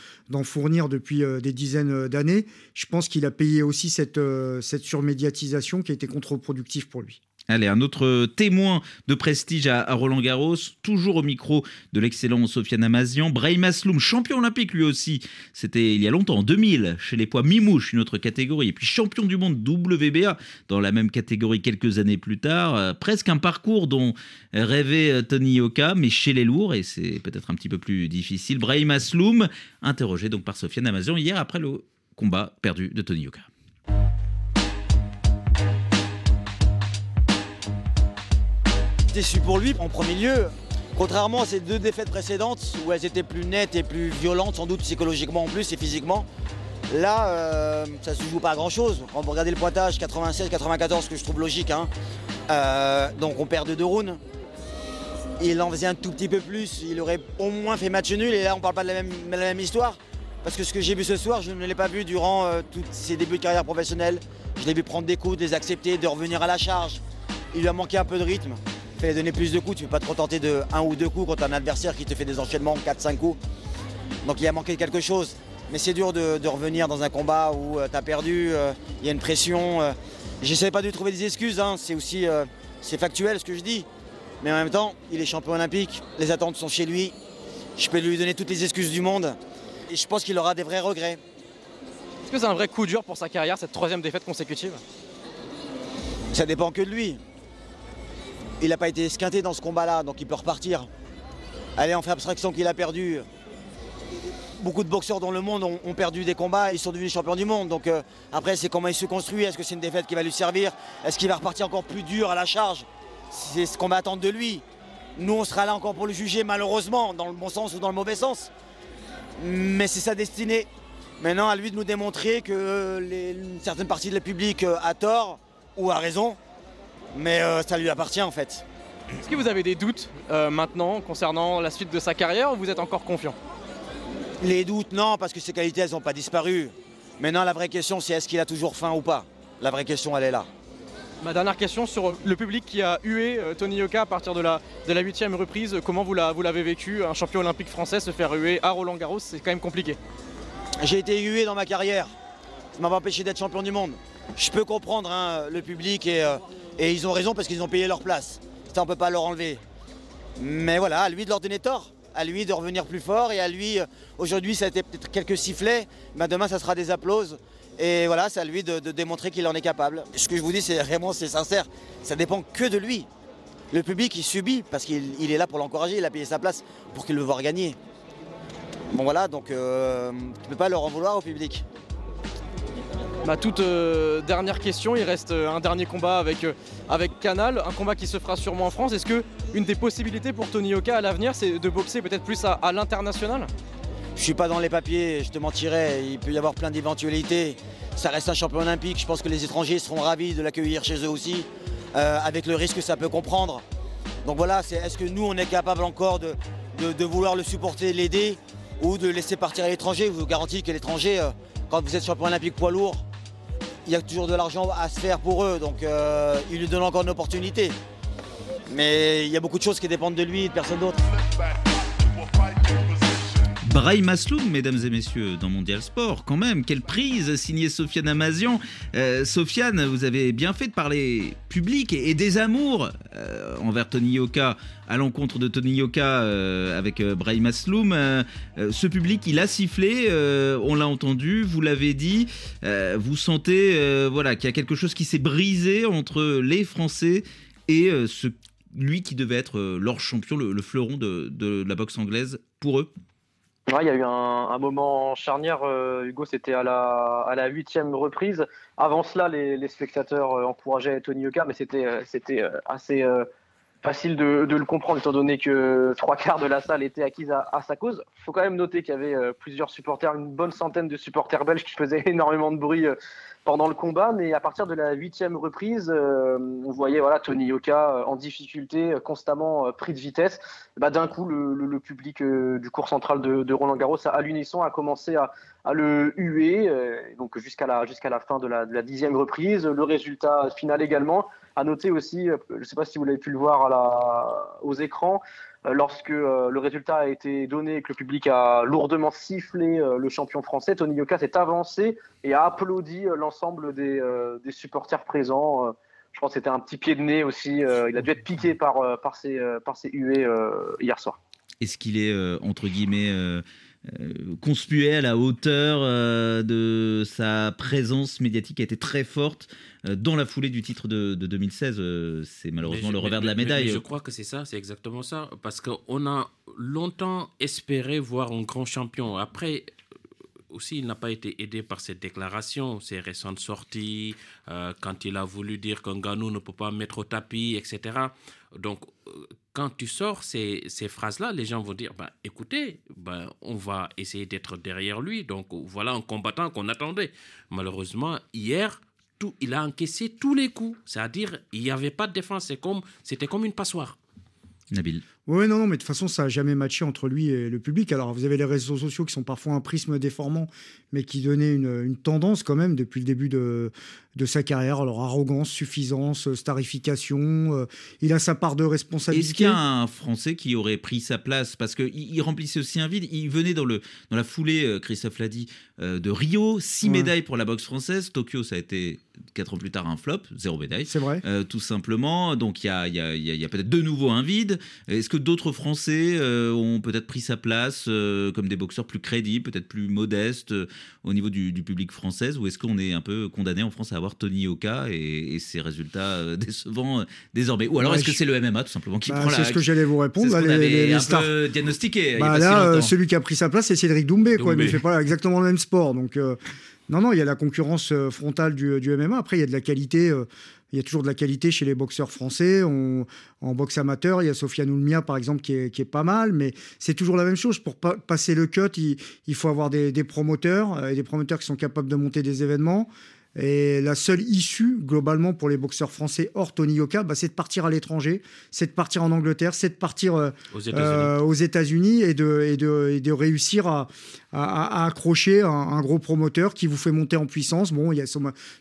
fournir depuis des dizaines d'années. Je pense qu'il a payé aussi cette, cette surmédiatisation qui a été contre-productive pour lui. Allez, un autre témoin de prestige à, Roland Garros, toujours au micro de l'excellent Sofiane Amazian. Brahim Asloum, champion olympique lui aussi, c'était il y a longtemps, en 2000, chez les poids mi-mouche, une autre catégorie. Et puis champion du monde WBA dans la même catégorie quelques années plus tard. Euh, presque un parcours dont rêvait euh, Tony Yoka, mais chez les lourds, et c'est peut-être un petit peu plus difficile. Brahim Asloum, interrogé donc par Sofiane Amazian hier après le combat perdu de Tony Yoka. Déçu pour lui en premier lieu. Contrairement à ses deux défaites précédentes où elles étaient plus nettes et plus violentes, sans doute psychologiquement en plus et physiquement, là euh, ça se joue pas à grand chose. Quand vous regardez le pointage 96-94, que je trouve logique, hein, euh, donc on perd de deux rounds. Il en faisait un tout petit peu plus, il aurait au moins fait match nul et là on parle pas de la même, histoire. Parce que ce que j'ai vu ce soir, je ne l'ai pas vu durant euh, tous ses débuts de carrière professionnelle. Je l'ai vu prendre des coups, de les accepter, de revenir à la charge. Il lui a manqué un peu de rythme. Fallait donner plus de coups. Tu ne peux pas te contenter de un ou deux coups contre un adversaire qui te fait des enchaînements 4-5 coups. Donc il a manqué quelque chose. Mais c'est dur de, de revenir dans un combat où tu as perdu, euh, il y a une pression. euh. J'essaie pas de lui trouver des excuses, hein. c'est aussi euh, c'est factuel ce que je dis. Mais en même temps, il est champion olympique, les attentes sont chez lui. Je peux lui donner toutes les excuses du monde. Et je pense qu'il aura des vrais regrets. Est-ce que c'est un vrai coup dur pour sa carrière, cette troisième défaite consécutive? Ça dépend que de lui. Il n'a pas été esquinté dans ce combat-là, donc il peut repartir. Allez, on fait abstraction qu'il a perdu. Beaucoup de boxeurs dans le monde ont, perdu des combats, ils sont devenus champions du monde. Donc euh, après, c'est comment il se construit. Est-ce que c'est une défaite qui va lui servir? Est-ce qu'il va repartir encore plus dur à la charge? C'est ce qu'on va attendre de lui. Nous, on sera là encore pour le juger, malheureusement, dans le bon sens ou dans le mauvais sens. Mais c'est sa destinée. Maintenant, à lui de nous démontrer que les, une certaine partie de la public euh, a tort ou a raison. Mais euh, ça lui appartient en fait. Est-ce que vous avez des doutes euh, maintenant concernant la suite de sa carrière ou vous êtes encore confiant? Les doutes, non, parce que ses qualités, elles n'ont pas disparu. Maintenant, la vraie question, c'est est-ce qu'il a toujours faim ou pas? La vraie question, elle est là. Ma dernière question sur le public qui a hué euh, Tony Yoka à partir de la de la reprise. Comment vous la- vous l'avez vécu? Un champion olympique français se faire huer à Roland Garros, c'est quand même compliqué. J'ai été hué dans ma carrière. Ça m'a pas empêché d'être champion du monde. Je peux comprendre hein, le public et, euh, et ils ont raison parce qu'ils ont payé leur place. Ça, on peut pas leur enlever. Mais voilà, à lui de leur donner tort. À lui de revenir plus fort et à lui, euh, aujourd'hui, ça a été peut-être quelques sifflets, mais demain, ça sera des applauses. Et voilà, c'est à lui de, démontrer qu'il en est capable. Ce que je vous dis, c'est vraiment, c'est sincère. Ça dépend que de lui. Le public, il subit parce qu'il il est là pour l'encourager, il a payé sa place pour qu'il le voit gagner. Bon voilà, donc euh, tu ne peux pas leur en vouloir au public. Ma toute euh, dernière question, il reste euh, un dernier combat avec, euh, avec Canal, un combat qui se fera sûrement en France. Est-ce que une des possibilités pour Tony Yoka à l'avenir, c'est de boxer peut-être plus à, l'international? Je suis pas dans les papiers, je te mentirais, il peut y avoir plein d'éventualités. Ça reste un champion olympique, je pense que les étrangers seront ravis de l'accueillir chez eux aussi, avec le risque que ça peut comprendre. Donc voilà, est-ce que nous on est capable encore de, vouloir le supporter, l'aider, ou de laisser partir à l'étranger? Je vous garantis que l'étranger, quand vous êtes champion olympique poids lourd, il y a toujours de l'argent à se faire pour eux, donc euh, il lui donne encore une opportunité. Mais il y a beaucoup de choses qui dépendent de lui et de personne d'autre. Brahim Asloum, mesdames et messieurs, dans Mondial Sport, quand même, quelle prise, signé Sofiane Amazian. Euh, Sofiane, vous avez bien fait de parler public et, des amours euh, envers Tony Yoka, à l'encontre de Tony Yoka euh, avec Brahim Asloum. Ce public, il a sifflé, on l'a entendu, vous l'avez dit, vous sentez voilà, qu'il y a quelque chose qui s'est brisé entre les Français et ce, lui qui devait être leur champion, le, le fleuron de la boxe anglaise pour eux Il y a eu un, moment charnière, euh, Hugo, c'était à la, à la huitième reprise. Avant cela, les, spectateurs euh, encourageaient Tony Yoka, mais c'était euh, assez facile de, le comprendre, étant donné que trois quarts de la salle était acquise à, à sa cause. Il faut quand même noter qu'il y avait plusieurs supporters, une bonne centaine de supporters belges qui faisaient énormément de bruit pendant le combat, mais à partir de la huitième reprise, euh, on voyait voilà, Tony Yoka euh, en difficulté, euh, constamment euh, pris de vitesse. Bah, D'un coup, le, le- le public euh, du cours central de, de Roland Garros, à l'unisson, a commencé à, à le huer, euh, donc jusqu'à la, jusqu'à la fin de la, de la dixième reprise. Le résultat final également. À noter aussi, je ne sais pas si vous l'avez pu le voir à la, aux écrans, lorsque euh, le résultat a été donné et que le public a lourdement sifflé euh, le champion français, Tony Yoka s'est avancé et a applaudi euh, l'ensemble des, euh, des supporters présents. Euh, je pense que c'était un petit pied de nez aussi. euh, il a dû être piqué par, euh, par, euh, par ces huées euh, hier soir. Est-ce qu'il est, euh, entre guillemets, euh, euh, conspué à la hauteur euh, de sa présence médiatique qui a été très forte euh, dans la foulée du titre de, de 2016 euh, C'est malheureusement le revers mais- de la médaille. mais je crois que c'est ça, c'est exactement ça. Parce qu'on a longtemps espéré voir un grand champion. Après, aussi, il n'a pas été aidé par cette déclaration, ses récentes sorties, euh, quand il a voulu dire qu'un Ganou ne peut pas mettre au tapis, etc. Donc, euh, quand tu sors ces, ces phrases-là, les gens vont dire, bah, écoutez, bah, on va essayer d'être derrière lui. Donc, voilà un combattant qu'on attendait. Malheureusement, hier, tout, il a encaissé tous les coups. C'est-à-dire, il n'y avait pas de défense. C'est comme, c'était comme une passoire. Nabil. Oui, non, non, mais de toute façon, ça n'a jamais matché entre lui et le public. Alors, vous avez les réseaux sociaux qui sont parfois un prisme déformant, mais qui donnaient une, une tendance quand même depuis le début de, de sa carrière. Alors, arrogance, suffisance, starification. euh, il a sa part de responsabilité. Est-ce qu'il y a un Français qui aurait pris sa place? Parce qu'il il remplissait aussi un vide. Il venait dans, le, dans la foulée, euh, Christophe l'a dit, euh, de Rio. Six Ouais. médailles pour la boxe française. Tokyo, ça a été quatre ans plus tard un flop, zéro médaille. C'est vrai. Euh, tout simplement. Donc il y a, y a- il y a- il y a peut-être de nouveau un vide. Est-ce que d'autres Français euh, ont peut-être pris sa place euh, comme des boxeurs plus crédibles, peut-être plus modestes euh, au niveau du, du public français Ou est-ce qu'on est un peu condamné en France à avoir Tony Yoka et, et ses résultats décevants désormais? Ou alors Ouais, est-ce que je- c'est le MMA tout simplement qui Bah, prend la c'est ce que j'allais vous répondre. Bah, les- les- les un stars. peu diagnostiqué. Bah là, celui qui a pris sa place, c'est Cédric Doumbé. Quoi. Il ne fait pas exactement le même sport. Donc, euh, non, non, il y a la concurrence frontale du, du MMA. Après, il y a de la qualité. Il y a toujours de la qualité chez les boxeurs français. En boxe amateur, il y a Sofiane Oulmia, par exemple, qui est, pas mal. Mais c'est toujours la même chose. Pour pa- passer le cut, il, faut avoir des, des promoteurs euh, et des promoteurs qui sont capables de monter des événements. Et la seule issue, globalement, pour les boxeurs français hors Tony Yoka, bah, c'est de partir à l'étranger, c'est de partir en Angleterre, c'est de partir euh, Aux États-Unis. euh, aux États-Unis et de, et, de, et de réussir à, à- à accrocher un, un gros promoteur qui vous fait monter en puissance. Bon, il y a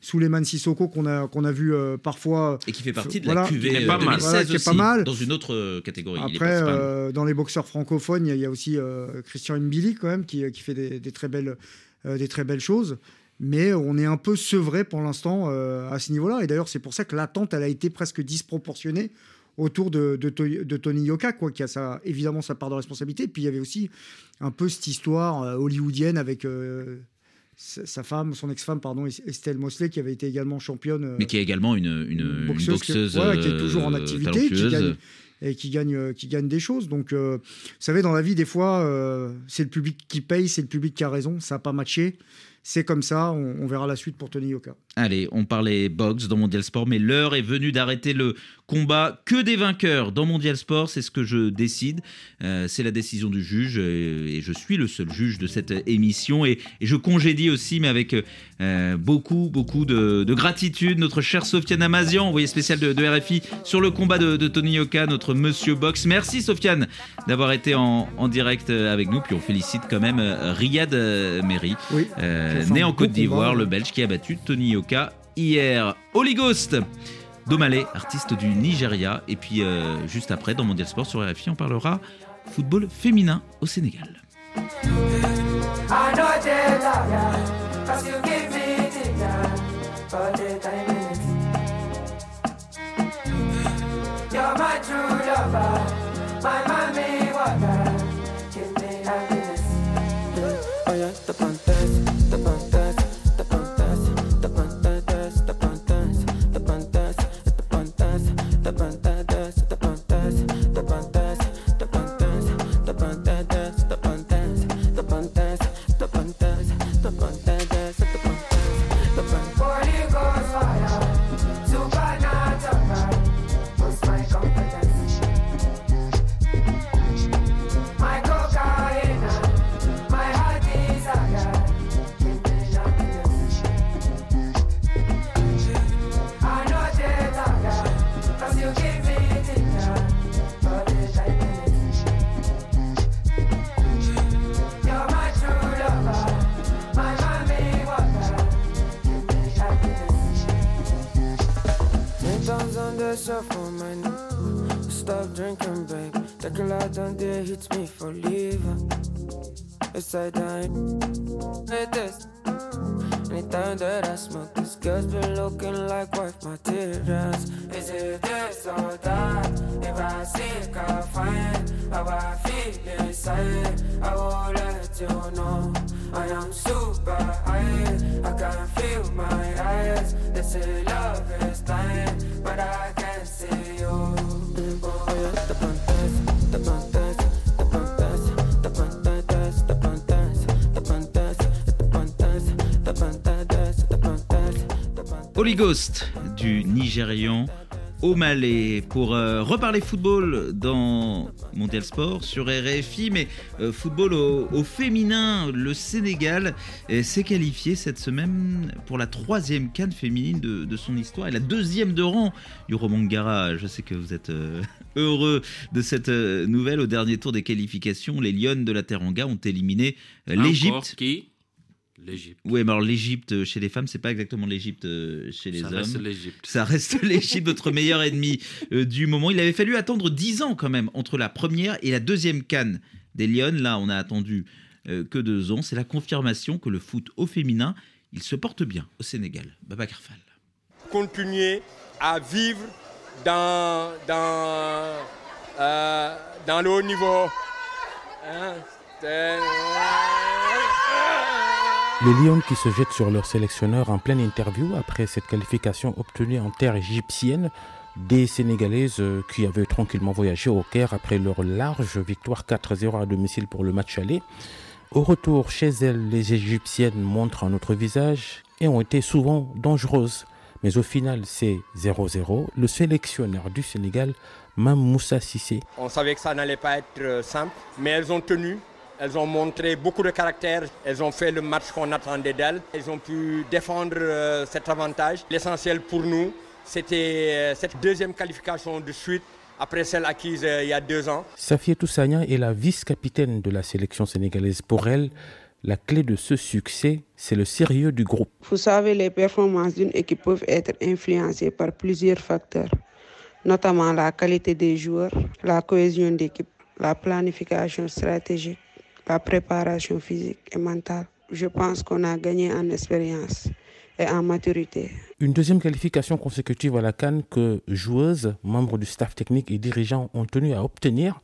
Souleymane Sissoko qu'on a, qu'on a vu euh, parfois. Et qui fait partie de Voilà. la QV Qui est euh, pas mal. 2016 Voilà, qui est pas aussi, mal. dans une autre catégorie. il est Après, euh, dans les boxeurs francophones, il y a- il y, a aussi euh, Christian Mbili quand même qui, qui fait des, des très belles, euh, des très belles choses. Mais on est un peu sevré pour l'instant euh, à ce niveau-là. Et d'ailleurs, c'est pour ça que l'attente, elle a été presque disproportionnée autour de, de, To- de Tony Yoka, quoi, qui a sa, évidemment sa part de responsabilité. Puis il y avait aussi un peu cette histoire euh, hollywoodienne avec euh, sa sa femme, son ex-femme, pardon, Estelle Mosley, qui avait été également championne. euh, Mais qui est également une, une, une boxeuse, qui, est toujours en activité, qui talentueuse. gagne, et qui gagne, qui gagne des choses. Donc, vous savez, dans la vie, des fois, c'est le public qui paye, c'est le public qui a raison. Ça n'a pas matché. C'est comme ça. On, on verra la suite pour Tony Yoka. Allez, on parlait boxe dans Mondial Sport, mais l'heure est venue d'arrêter le combat. Que des vainqueurs dans Mondial Sport, c'est ce que je décide. Euh, c'est la décision du juge euh, et je suis le seul juge de cette émission. Et, et je congédie aussi, mais avec euh, beaucoup, beaucoup de, de gratitude, notre chère Sofiane Amazian, envoyé spécial de, de RFI sur le combat de, de Tony Yoka, notre monsieur boxe. Merci Sofiane d'avoir été en, en direct avec nous. Puis on félicite quand même Riyad Meri, Oui, euh, fait né en Côte d'Ivoire, le Belge qui a battu Tony Yoka hier. Holy Ghost Domale, artiste du Nigeria. Et puis euh, juste après, dans Mondial Sport sur RFI, on parlera football féminin au Sénégal. that's all for money. Stop drinking, babe. The girl I done did hits me for leaving. It's I dying. Hey, this. Anytime that I smoke, this girl's been looking like wife materials. Is it this or that? If I see it, I find how I feel inside. I will let you know I am super high. I can feel my eyes. They say love is blind, but I Holy Ghost du Nigérian au Malais pour euh, reparler football dans Mondial Sport sur RFI, mais euh, football au, au féminin. Le Sénégal euh, s'est qualifié cette semaine pour la troisième canne féminine de, de son histoire et la deuxième de rang du Romangara. Je sais que vous êtes euh, heureux de cette nouvelle. Au dernier tour des qualifications, les Lions de la Teranga ont éliminé l'Égypte. Qui? L'Égypte. Oui, mais alors l'Égypte euh, chez les femmes, c'est pas exactement l'Égypte euh, chez les Ça hommes. reste l'Égypte. Ça reste l'Égypte, notre meilleur ennemi euh, du moment. Il avait fallu attendre 10 ans quand même entre la première et la deuxième canne des Lions. Là, on a attendu euh, que deux ans. C'est la confirmation que le foot au féminin, il se porte bien au Sénégal. Baba Karfal. continuer à vivre dans, dans, euh, dans le haut niveau. Hein, Les Lions qui se jettent sur leur sélectionneur en pleine interview après cette qualification obtenue en terre égyptienne. Des Sénégalaises euh, qui avaient tranquillement voyagé au Caire après leur large victoire 4-0 à domicile pour le match aller. Au retour chez elles, les Égyptiennes montrent un autre visage et ont été souvent dangereuses. Mais au final, c'est 0-0. Le sélectionneur du Sénégal, Mam Moussa Sissé, On savait que ça n'allait pas être euh, simple, mais elles ont tenu. Elles ont montré beaucoup de caractère. Elles ont fait le match qu'on attendait d'elles. Elles ont pu défendre euh, cet avantage. L'essentiel pour nous, c'était euh, cette deuxième qualification de suite après celle acquise euh, il y a deux ans. Safia Toussagna est la vice-capitaine de la sélection sénégalaise. Pour elle, la clé de ce succès, c'est le sérieux du groupe. Vous savez, les performances d'une équipe peuvent être influencées par plusieurs facteurs, notamment la qualité des joueurs, la cohésion d'équipe, la planification stratégique, la préparation physique et mentale. Je pense qu'on a gagné en expérience et en maturité. Une deuxième qualification consécutive à la Cannes que joueuses, membres du staff technique et dirigeants ont tenu à obtenir.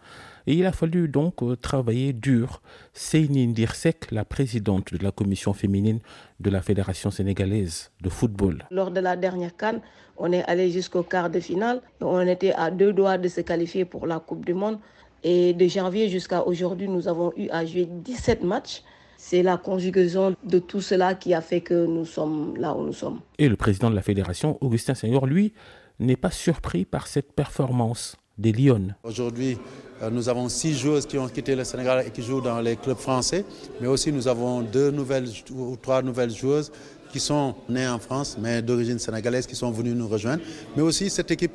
Et il a fallu donc euh, travailler dur. Seyni Ndirsek, la présidente de la commission féminine de la Fédération sénégalaise de football. Lors de la dernière canne, on est allé jusqu'au quart de finale. Et on était à deux doigts de se qualifier pour la Coupe du Monde. Et de janvier jusqu'à aujourd'hui, nous avons eu à jouer 17 matchs. C'est la conjugaison de tout cela qui a fait que nous sommes là où nous sommes. Et le président de la fédération, Augustin Seigneur, lui, n'est pas surpris par cette performance des Lions. Aujourd'hui, euh, nous avons six joueuses qui ont quitté le Sénégal et qui jouent dans les clubs français, mais aussi nous avons deux nouvelles ou trois nouvelles joueuses qui sont nées en France, mais d'origine sénégalaise, qui sont venues nous rejoindre. Mais aussi cette équipe,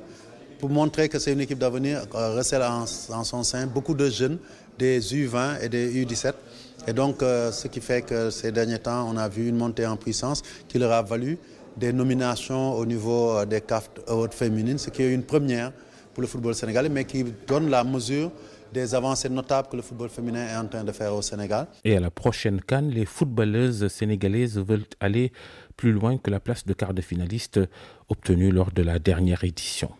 pour montrer que c'est une équipe d'avenir, euh, recèle en, en son sein beaucoup de jeunes, des U20 et des U17. Et donc, euh, ce qui fait que ces derniers temps, on a vu une montée en puissance qui leur a valu des nominations au niveau euh, des CAF hautes féminines, ce qui est une première pour le football sénégalais, mais qui donne la mesure des avancées notables que le football féminin est en train de faire au Sénégal. Et à la prochaine Cannes, les footballeuses sénégalaises veulent aller plus loin que la place de quart de finaliste obtenue lors de la dernière édition.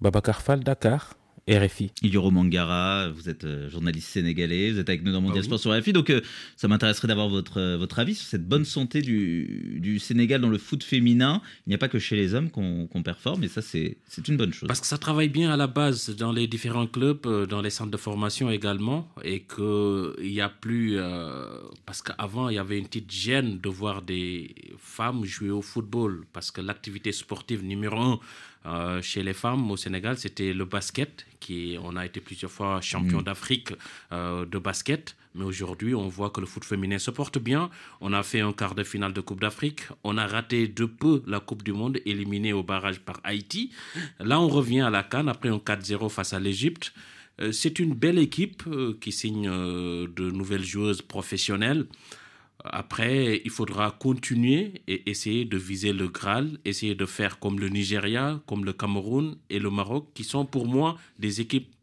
Babacar Fall, Dakar, RFI. Yoro Mangara, vous êtes euh, journaliste sénégalais, vous êtes avec nous dans Mondial Ah oui. Sport sur RFI, donc euh, ça m'intéresserait d'avoir votre, euh, votre avis sur cette bonne santé du, du Sénégal dans le foot féminin. Il n'y a pas que chez les hommes qu'on qu'on performe, et ça c'est c'est une bonne chose. Parce que ça travaille bien à la base dans les différents clubs, dans les centres de formation également, et qu'il n'y a plus... euh, parce qu'avant, il y avait une petite gêne de voir des femmes jouer au football, parce que l'activité sportive numéro un euh, chez les femmes au Sénégal, c'était le basket, qui on a été plusieurs fois champion Mm. d'Afrique euh, de basket. Mais aujourd'hui, on voit que le foot féminin se porte bien. On a fait un quart de finale de Coupe d'Afrique. On a raté de peu la Coupe du Monde, éliminé au barrage par Haïti. Là, on revient à la Cannes après un 4-0 face à l'Égypte. Euh, C'est une belle équipe qui signe de nouvelles joueuses professionnelles. Après, il faudra continuer et essayer de viser le Graal, essayer de faire comme le Nigeria, comme le Cameroun et le Maroc, qui sont pour moi des équipes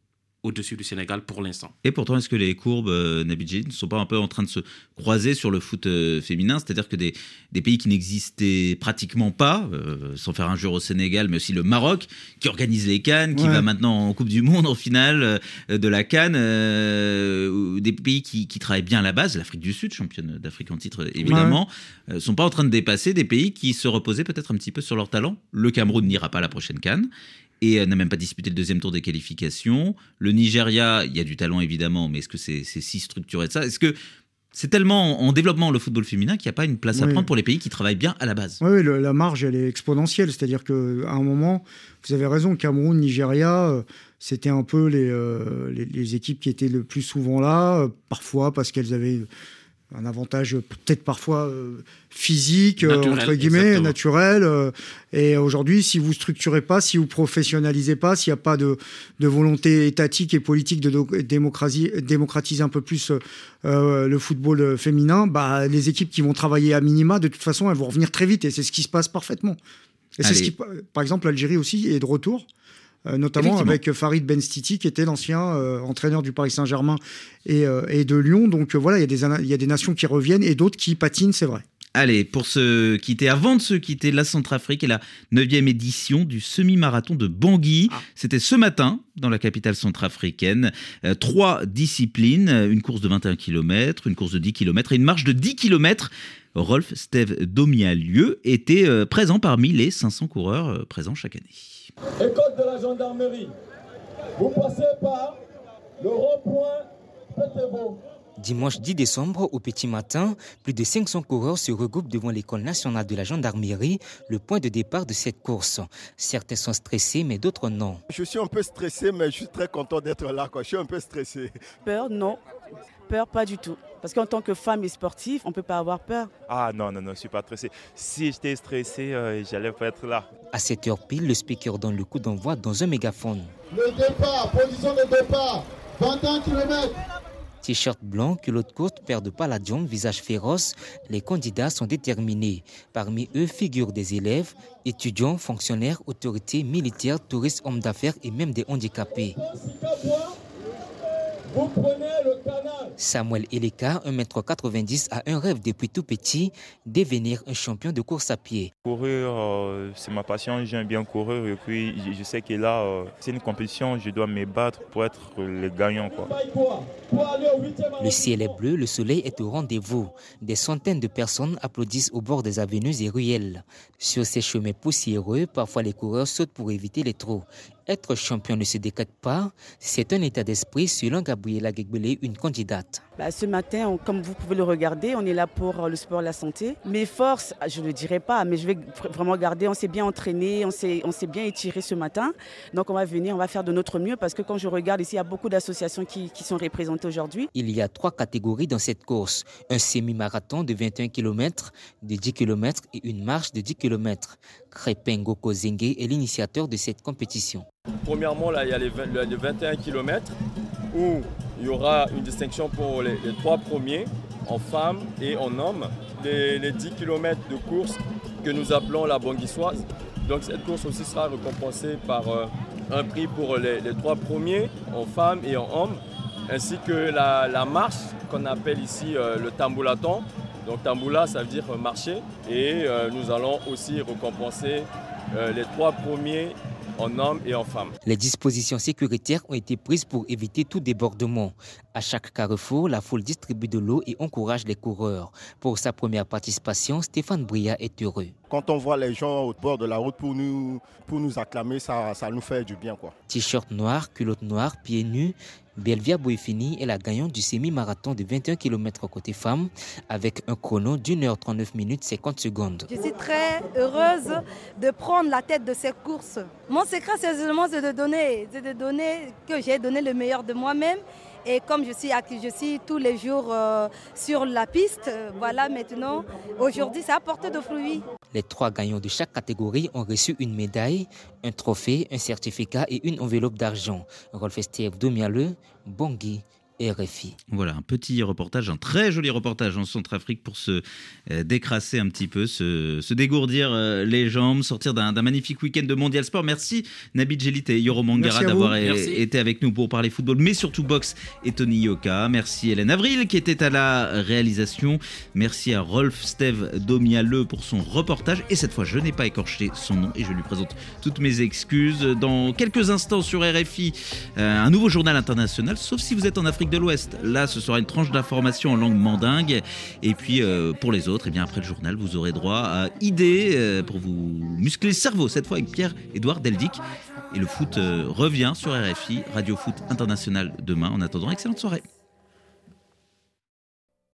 au-dessus du Sénégal pour l'instant. Et pourtant, est-ce que les courbes, euh, Nabidji, ne sont pas un peu en train de se croiser sur le foot euh, féminin? C'est-à-dire que des, des pays qui n'existaient pratiquement pas, euh, sans faire injure au Sénégal, mais aussi le Maroc, qui organise les Cannes, qui Ouais. va maintenant en Coupe du Monde en finale euh, de la Cannes, euh, ou des pays qui, qui travaillent bien à la base, l'Afrique du Sud, championne d'Afrique en titre évidemment, euh, sont pas en train de dépasser des pays qui se reposaient peut-être un petit peu sur leur talent. Le Cameroun n'ira pas à la prochaine Cannes et euh, n'a même pas disputé le deuxième tour des qualifications. Le Nigeria, il y a du talent évidemment, mais est-ce que c'est c'est si structuré de ça? Est-ce que c'est tellement en développement le football féminin qu'il n'y a pas une place à Oui. prendre pour les pays qui travaillent bien à la base? Oui, oui, le- la marge, elle est exponentielle. C'est-à-dire qu'à un moment, vous avez raison, Cameroun, Nigeria, euh, c'était un peu les, euh, les, les équipes qui étaient le plus souvent là, euh, parfois parce qu'elles avaient un avantage peut-être parfois euh, physique, euh, Naturel, entre guillemets, exactement. naturel. euh, et aujourd'hui, si vous structurez pas, si vous professionnalisez pas, s'il n'y a pas de, de volonté étatique et politique de démocratiser un peu plus euh, le football féminin, bah, les équipes qui vont travailler à minima, de toute façon, elles vont revenir très vite. Et c'est ce qui se passe parfaitement. Et c'est ce qui, par exemple, l'Algérie aussi est de retour. Euh, notamment avec Farid Benstiti, qui était l'ancien euh, entraîneur du Paris Saint-Germain et, euh, et de Lyon. Donc voilà, il y, a des ana- il y a des nations qui reviennent et d'autres qui patinent, c'est vrai. Allez, pour se quitter, avant de se quitter, la Centrafrique est la 9e édition du semi-marathon de Bangui. C'était ce matin dans la capitale centrafricaine. Euh, trois disciplines, une course de 21 km, une course de 10 km et une marche de 10 km. Rolf Steve Domialieu était euh, présent parmi les 500 coureurs euh, présents chaque année. École de la gendarmerie. Vous passez par le rond-point Pétébo. Dimanche 10 décembre, au petit matin, plus de 500 coureurs se regroupent devant l'école nationale de la gendarmerie, le point de départ de cette course. Certains sont stressés, mais d'autres non. Je suis un peu stressé, mais je suis très content d'être là. Quoi. Je suis un peu stressé. Peur, non. Peur, pas du tout. Parce qu'en tant que femme et sportive, on ne peut pas avoir peur. Ah non, non, non, je ne suis pas stressé. Si j'étais stressé, euh, j'allais pas être là. À cette heure pile, le speaker donne le coup d'envoi dans un mégaphone. Le départ, position de départ, 21 km. T-shirt blanc, culotte courte, paire de palladium, visage féroce, les candidats sont déterminés. Parmi eux figurent des élèves, étudiants, fonctionnaires, autorités, militaires, touristes, hommes d'affaires et même des handicapés. Vous prenez le canal. Samuel Eleka, 1m90, a un rêve depuis tout petit, devenir un champion de course à pied. Courir, euh, c'est ma passion, j'aime bien courir et puis je- je sais que là, euh, c'est une compétition, je dois me battre pour être le gagnant. Quoi. Pour aller au 8e Le ciel est bleu, le soleil est au rendez-vous. Des centaines de personnes applaudissent au bord des avenues et ruelles. Sur ces chemins poussiéreux, parfois les coureurs sautent pour éviter les trous. Être champion ne se décrète pas, c'est un état d'esprit selon Gabriela Gegbele, une candidate. Bah, ce matin, on- comme vous pouvez le regarder, on est là pour euh, le sport, la santé. Mes forces, je ne le dirai pas, mais je vais vr- vraiment garder. On s'est bien entraîné, on s'est on s'est bien étiré ce matin. Donc on va venir, on va faire de notre mieux parce que quand je regarde ici, il y a beaucoup d'associations qui, qui sont représentées aujourd'hui. Il y a trois catégories dans cette course. Un semi-marathon de 21 km, de 10 km et une marche de 10 km. Krepengo Kozenge est l'initiateur de cette compétition. Premièrement, là, il y a les, 20 le- les 21 km où il y aura une distinction pour les, trois premiers, en femmes et en hommes. Les, les 10 km de course que nous appelons la banguissoise. Donc cette course aussi sera récompensée par euh, un prix pour les, trois premiers, en femmes et en hommes, ainsi que la, marche qu'on appelle ici euh, le tamboulaton. Donc tamboula, ça veut dire marcher. Et euh, nous allons aussi récompenser les trois premiers en hommes et en femmes. Les dispositions sécuritaires ont été prises pour éviter tout débordement. À chaque carrefour, la foule distribue de l'eau et encourage les coureurs. Pour sa première participation, Stéphane Bria est heureux. Quand on voit les gens au bord de la route pour nous, pour nous acclamer, ça, ça nous fait du bien. quoi. T-shirt noir, culotte noire, pieds nus, Belvia Boifini est la gagnante du semi-marathon de 21 km côté femme avec un chrono d'une heure 39 minutes 50 secondes. Je suis très heureuse de prendre la tête de cette course. Mon secret, c'est seulement de donner, de donner que j'ai donné le meilleur de moi-même. Et comme je suis active, je suis tous les jours euh, sur la piste, euh, voilà maintenant, aujourd'hui, ça a porté de fruits. Les trois gagnants de chaque catégorie ont reçu une médaille, un trophée, un certificat et une enveloppe d'argent. Rolf Estève Domialeux, Bangui, RFI. Voilà, un petit reportage, un très joli reportage en Centrafrique pour se euh, décrasser un petit peu, se, se dégourdir euh, les jambes, sortir d'un magnifique week-end de Mondial Sport. Merci Nabil Jelit et Yoro Mangara d'avoir été avec nous pour parler football, mais surtout boxe et Tony Yoka. Merci Hélène Avril qui était à la réalisation. Merci à Rolf Steve Domialeux pour son reportage. Et cette fois, je n'ai pas écorché son nom et je lui présente toutes mes excuses. Dans quelques instants sur RFI, euh, un nouveau journal international, sauf si vous êtes en Afrique de l'Ouest. Là, ce sera une tranche d'information en langue mandingue. Et puis, euh, pour les autres, eh bien, après le journal, vous aurez droit à idées euh, pour vous muscler le cerveau, cette fois avec Pierre-Édouard Deldic. Et le foot euh, revient sur RFI, Radio Foot International demain. En attendant, excellente soirée.